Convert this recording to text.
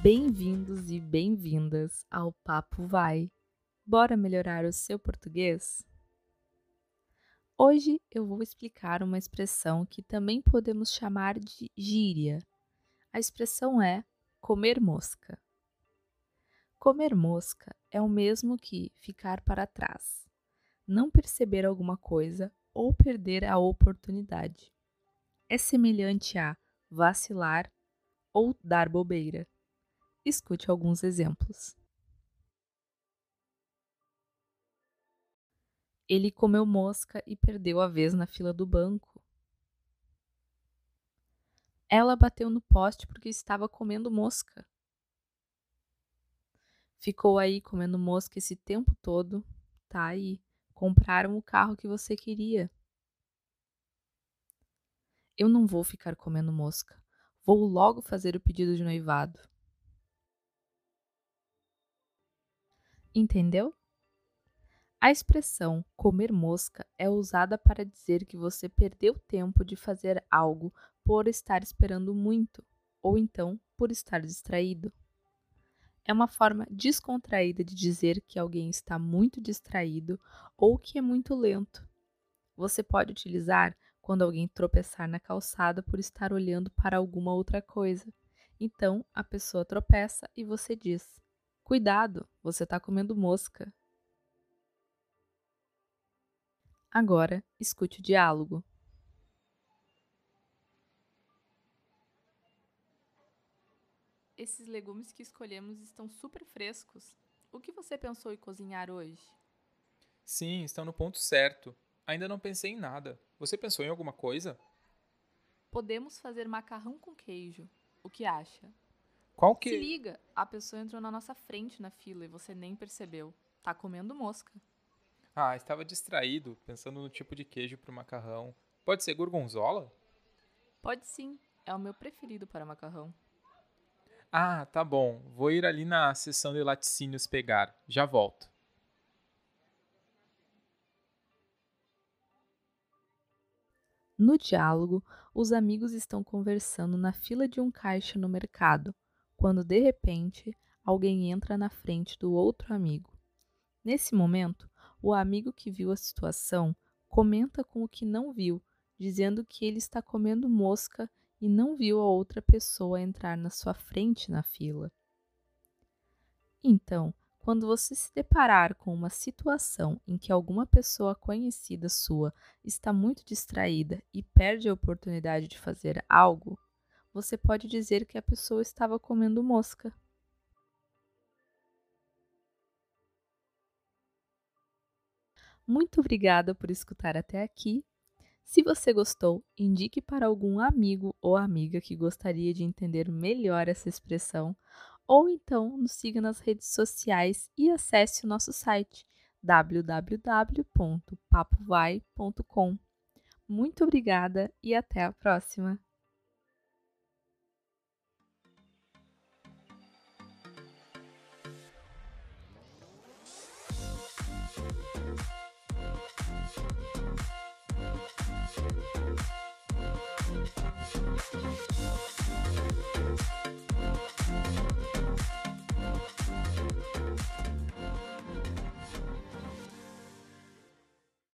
Bem-vindos e bem-vindas ao Papo Vai. Bora melhorar o seu português? Hoje eu vou explicar uma expressão que também podemos chamar de gíria. A expressão é comer mosca. Comer mosca é o mesmo que ficar para trás, não perceber alguma coisa ou perder a oportunidade. É semelhante a vacilar ou dar bobeira. Escute alguns exemplos. Ele comeu mosca e perdeu a vez na fila do banco. Ela bateu no poste porque estava comendo mosca. Ficou aí comendo mosca esse tempo todo. Tá aí. Compraram o carro que você queria. Eu não vou ficar comendo mosca. Vou logo fazer o pedido de noivado. Entendeu? A expressão comer mosca é usada para dizer que você perdeu tempo de fazer algo por estar esperando muito, ou então por estar distraído. É uma forma descontraída de dizer que alguém está muito distraído ou que é muito lento. Você pode utilizar quando alguém tropeçar na calçada por estar olhando para alguma outra coisa. Então a pessoa tropeça e você diz: Cuidado, você está comendo mosca. Agora, escute o diálogo. Esses legumes que escolhemos estão super frescos. O que você pensou em cozinhar hoje? Sim, estão no ponto certo. Ainda não pensei em nada. Você pensou em alguma coisa? Podemos fazer macarrão com queijo. O que acha? Qual que? Se liga, a pessoa entrou na nossa frente na fila e você nem percebeu. Tá comendo mosca. Ah, estava distraído, pensando no tipo de queijo para o macarrão. Pode ser gorgonzola? Pode sim, é o meu preferido para macarrão. Ah, tá bom. Vou ir ali na seção de laticínios pegar. Já volto. No diálogo, os amigos estão conversando na fila de um caixa no mercado, quando de repente alguém entra na frente do outro amigo. Nesse momento, o amigo que viu a situação comenta com o que não viu, dizendo que ele está comendo mosca e não viu a outra pessoa entrar na sua frente na fila. Então, quando você se deparar com uma situação em que alguma pessoa conhecida sua está muito distraída e perde a oportunidade de fazer algo, você pode dizer que a pessoa estava comendo mosca. Muito obrigada por escutar até aqui. Se você gostou, indique para algum amigo ou amiga que gostaria de entender melhor essa expressão ou então nos siga nas redes sociais e acesse o nosso site www.papovai.com. Muito obrigada e até a próxima!